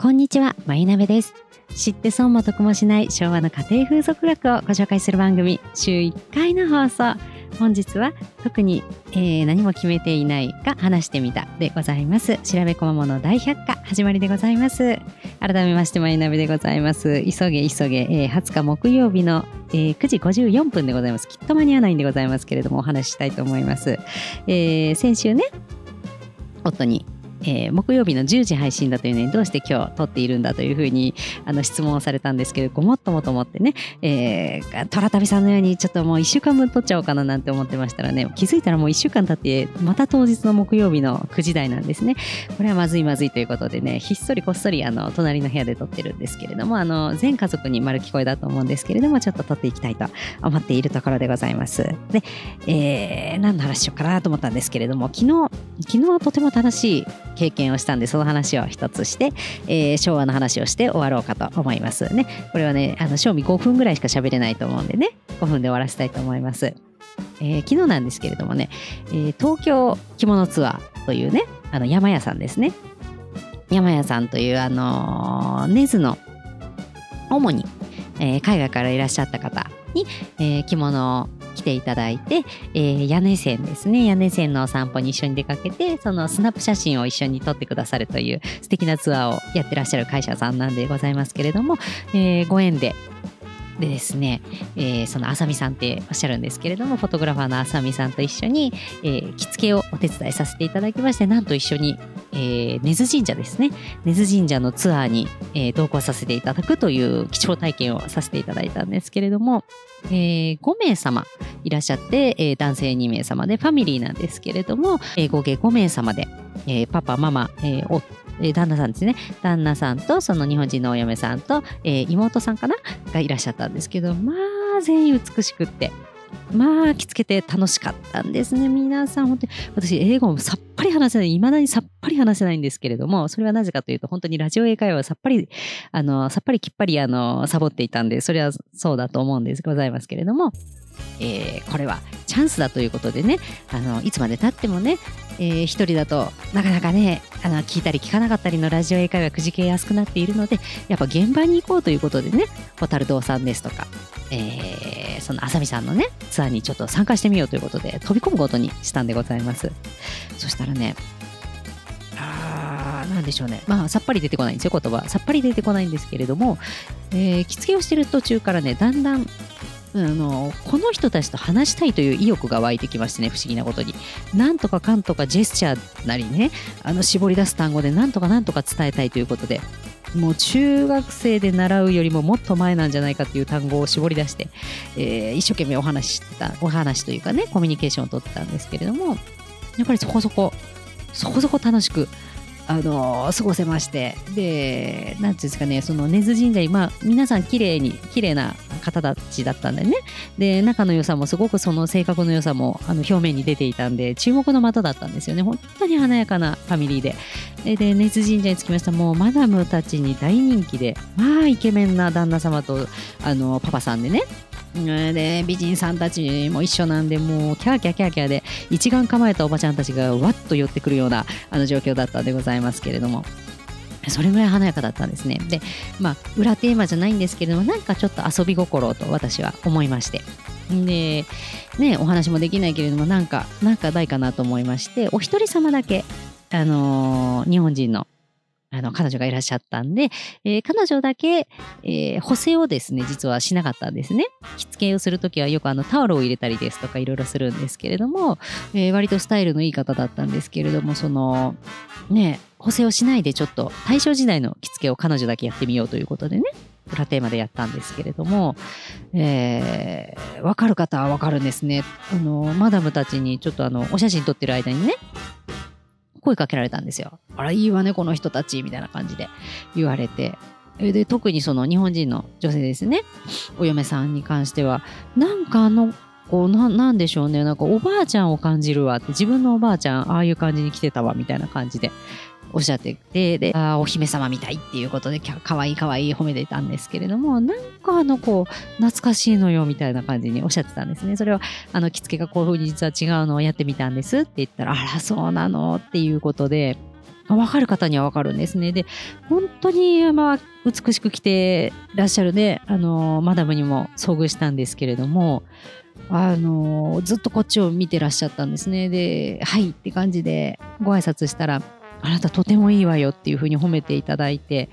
こんにちは、まゆなべです。知って損も得もしない昭和の家庭風俗学をご紹介する番組、週1回の放送。本日は特に、えー何も決めていないが話してみたでございます。調べこまもの大百科始まりでございます。改めまして、まゆなべでございます。急げ急げ、えー20日木曜日の、えー9時54分でございます。きっと間に合わないんでございますけれども、お話ししたいと思います。えー先週ね、夫に、えー木曜日の10時配信だというのにどうして今日撮っているんだというふうにあの質問をされたんですけどごもっともと思ってね、えー、トラタビさんのようにちょっともう1週間分撮っちゃおうかななんて思ってましたらね気づいたらもう1週間経ってまた当日の木曜日の9時台なんですね。これはまずいまずいということでねひっそりこっそりあの隣の部屋で撮ってるんですけれどもあの全家族に丸聞こえだと思うんですけれどもちょっと撮っていきたいと思っているところでございます。で、えー何の話しようかなと思ったんですけれども昨日昨日とても楽しい経験をしたんでその話を一つして、えー昭和の話をして終わろうかと思いますね。これはねあの賞味5分ぐらいしか喋れないと思うんでね5分で終わらせたいと思います、えー昨日なんですけれどもね、えー東京着物ツアーというねあの山屋さんですね。山屋さんというあのー根津の主に、えー海外からいらっしゃった方に、えー着物を着ていただいて、えー屋根線ですね。屋根線のお散歩に一緒に出かけてそのスナップ写真を一緒に撮ってくださるという素敵なツアーをやってらっしゃる会社さんなんでございますけれども、えーご縁ででですね、えーそのあさみさんっておっしゃるんですけれどもフォトグラファーのあさみさんと一緒に、えー着付けをお手伝いさせていただきましてなんと一緒に、えー根津神社ですね。根津神社のツアーに、えー同行させていただくという貴重体験をさせていただいたんですけれども、えー5名様いらっしゃって、えー男性2名様でファミリーなんですけれども、えー合計5名様で、えーパパママ、えーおえー旦那さんですね。旦那さんとその日本人のお嫁さんと、えー妹さんかな？がいらっしゃったんですけどまあ全員美しくって。まあ着付けて楽しかったんですね。皆さん本当に私英語もさっぱり話せない未だにさっぱり話せないんですけれどもそれはなぜかというと本当にラジオ英会話はさっぱりあのさっぱりきっぱりあのサボっていたんでそれはそうだと思うんです。ございますけれども、えーこれはチャンスだということでね。あのいつまでたってもね、えー一人だとなかなかねあの聞いたり聞かなかったりのラジオ英会話くじけやすくなっているのでやっぱ現場に行こうということでね蛍堂さんですとか、えーそのあさみさんのねツアーにちょっと参加してみようということで飛び込むことにしたんでございます。そしたらねあーなんでしょうね。まあさっぱり出てこないんですよ言葉。さっぱり出てこないんですけれども、えー着付けをしてる途中からねだんだんあのこの人たちと話したいという意欲が湧いてきましてね不思議なことに。なんとかかんとかジェスチャーなりねあの絞り出す単語でなんとかなんとか伝えたいということでもう中学生で習うよりももっと前なんじゃないかという単語を絞り出して、えー一生懸命お話ししてたお話というかねコミュニケーションをとってたんですけれどもやっぱりそこそこそこそこ楽しくあの過ごせまして。でなんていうんですかねその根津神社今皆さん綺麗に綺麗な方たちだったんでね。で仲の良さもすごくその性格の良さもあの表面に出ていたんで注目の的だったんですよね。本当に華やかなファミリーでで根津神社に着きました。もうマダムたちに大人気でまあイケメンな旦那様とあのパパさんでね。で美人さんたちも一緒なんでもうキャーキャーキャーキャーで一眼構えたおばちゃんたちがわっと寄ってくるようなあの状況だったんでございますけれども。それぐらい華やかだったんですね。でまあ裏テーマじゃないんですけれどもなんかちょっと遊び心と私は思いまして。でねお話もできないけれどもなんかなんかないかなと思いましてお一人様だけあのー日本人のあの彼女がいらっしゃったんで、えー彼女だけ、えー補正をですね実はしなかったんですね。着付けをするときはよくあのタオルを入れたりですとかいろいろするんですけれども、えー割とスタイルのいい方だったんですけれどもそのね補正をしないでちょっと大正時代の着付けを彼女だけやってみようということでね裏テーマでやったんですけれども、えー、分かる方は分かるんですね。あのマダムたちにちょっとあのお写真撮ってる間にね声かけられたんですよ。あらいいわねこの人たちみたいな感じで言われて。で特にその日本人の女性ですね。お嫁さんに関してはなんかあのこうななんでしょうね。なんかおばあちゃんを感じるわって自分のおばあちゃんああいう感じに来てたわみたいな感じでおっしゃっててであお姫様みたいっていうことでかわいいかわいい褒めてたんですけれどもなんかあのこう懐かしいのよみたいな感じにおっしゃってたんですねそれはあの着付けがこういうふうに実は違うのをやってみたんですって言ったらあらそうなのっていうことで分かる方には分かるんですね。で、本当に、まあ、美しく着てらっしゃるね、あの、マダムにも遭遇したんですけれども、あの、ずっとこっちを見てらっしゃったんですね。で、はいって感じでご挨拶したら、あなたとてもいいわよっていうふうに褒めていただいて、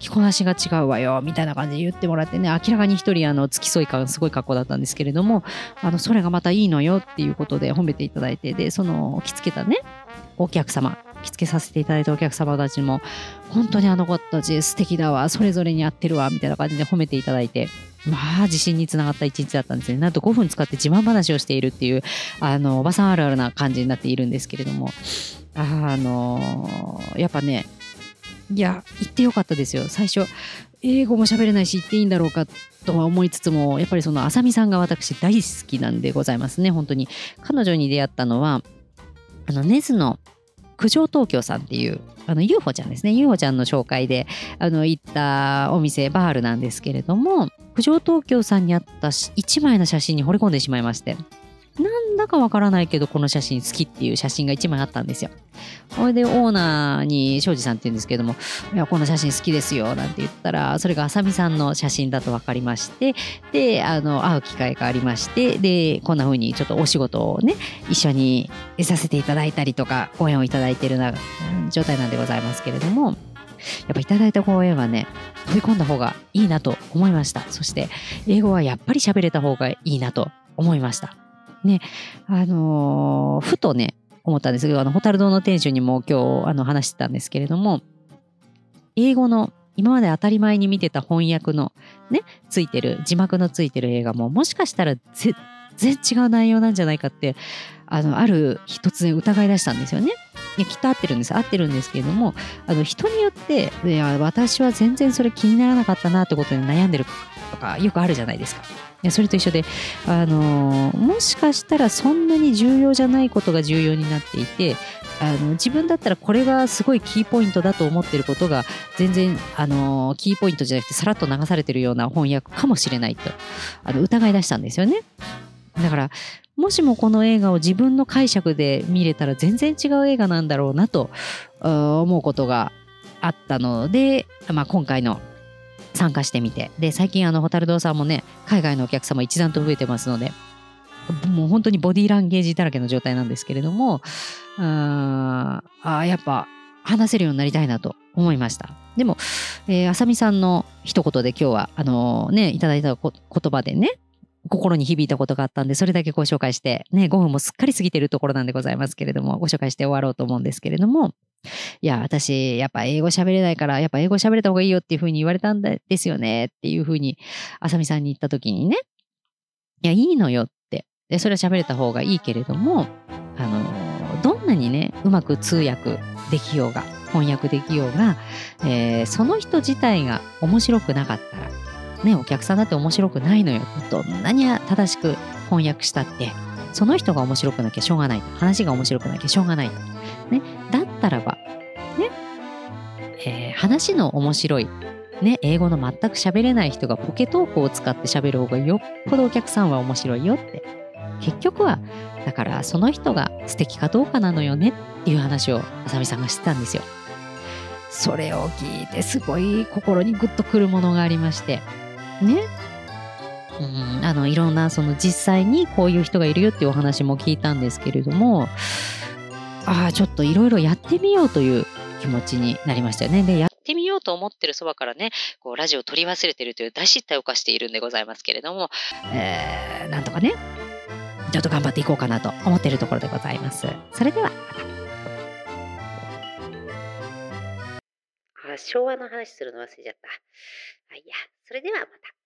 着こなしが違うわよみたいな感じで言ってもらってね明らかに一人あの付き添い感すごい格好だったんですけれどもあのそれがまたいいのよっていうことで褒めていただいてでその着付けたねお客様着付けさせていただいたお客様たちも本当にあの子たち素敵だわそれぞれに合ってるわみたいな感じで褒めていただいてまあ自信につながった一日だったんですね。なんと5分使って自慢話をしているっていうあのおばさんあるあるな感じになっているんですけれども。あのやっぱねいや言ってよかったですよ。最初英語も喋れないし言っていいんだろうかとは思いつつもやっぱりそのあさみさんが私大好きなんでございますね。本当に。彼女に出会ったのはあのネズの九条東京さんっていうあの UFO ちゃんですね。UFO ちゃんの紹介であの行ったお店バールなんですけれども九条東京さんにあった1枚の写真に惚れ込んでしまいまして。だかわからないけど、この写真好きっていう写真が1枚あったんですよ。それでオーナーに庄司さんって言うんですけども、いや、この写真好きですよ、なんて言ったら、それがあさみさんの写真だと分かりまして、で、あの、会う機会がありまして、で、こんな風にちょっとお仕事をね、一緒にさせていただいたりとか、応援をいただいてるな状態なんでございますけれども、やっぱいただいた講演はね、飛び込んだ方がいいなと思いました。そして、英語はやっぱり喋れた方がいいなと思いました。ね、あのー、ふとね、思ったんですけど、あの、ホタル堂の店主にも今日、あの、話してたんですけれども、英語の今まで当たり前に見てた翻訳のね、ついてる、字幕のついてる映画も、もしかしたら全然違う内容なんじゃないかって、あの、ある日突然疑い出したんですよね。いや、きっと合ってるんです。合ってるんですけれども、あの、人によって、いや、私は全然それ気にならなかったなってことで悩んでるか、よくあるじゃないですか。やそれと一緒で、あのもしかしたらそんなに重要じゃないことが重要になっていてあの自分だったらこれがすごいキーポイントだと思ってることが全然、あのキーポイントじゃなくてさらっと流されてるような翻訳かもしれないとあの疑い出したんですよね。だからもしもこの映画を自分の解釈で見れたら全然違う映画なんだろうなと思うことがあったので、まあ、今回の参加してみて。で最近あの蛍堂さんもね海外のお客様一段と増えてますのでもう本当にボディーランゲージだらけの状態なんですけれどもああやっぱ話せるようになりたいなと思いました。でも、えー、あさみさんの一言で今日はあのー、ねいただいた言葉でね心に響いたことがあったんで、それだけご紹介して、ね、5分もすっかり過ぎてるところなんでございますけれども、ご紹介して終わろうと思うんですけれども、いや、私、やっぱ英語喋れないから、やっぱ英語喋れた方がいいよっていうふうに言われたんですよねっていうふうに、あさみさんに言った時にね、いや、いいのよって。で、それは喋れた方がいいけれども、あの、どんなにね、うまく通訳できようが、翻訳できようが、えー、その人自体が面白くなかったら、ね、お客さんだって面白くないのよ。どんなに正しく翻訳したって、その人が面白くなきゃしょうがない。話が面白くなきゃしょうがない。ね、だったらば、ね、えー、話の面白い、ね、英語の全く喋れない人がポケトークを使って喋る方がよっぽどお客さんは面白いよって。結局は、だからその人が素敵かどうかなのよねっていう話をあさみさんがしてたんですよ。それを聞いてすごい心にグッとくるものがありまして。ね。うん、あのいろんなその実際にこういう人がいるよっていうお話も聞いたんですけれどもああ、ちょっといろいろやってみようという気持ちになりましたよね。で、やってみようと思ってるそばからね、こうラジオを取り忘れてるという大失態を犯しているんでございますけれども、えー、なんとかね、ちょっと頑張っていこうかなと思っているところでございます。それではまた。あ、昭和の話するの忘れちゃった。あ、いや、それではまた。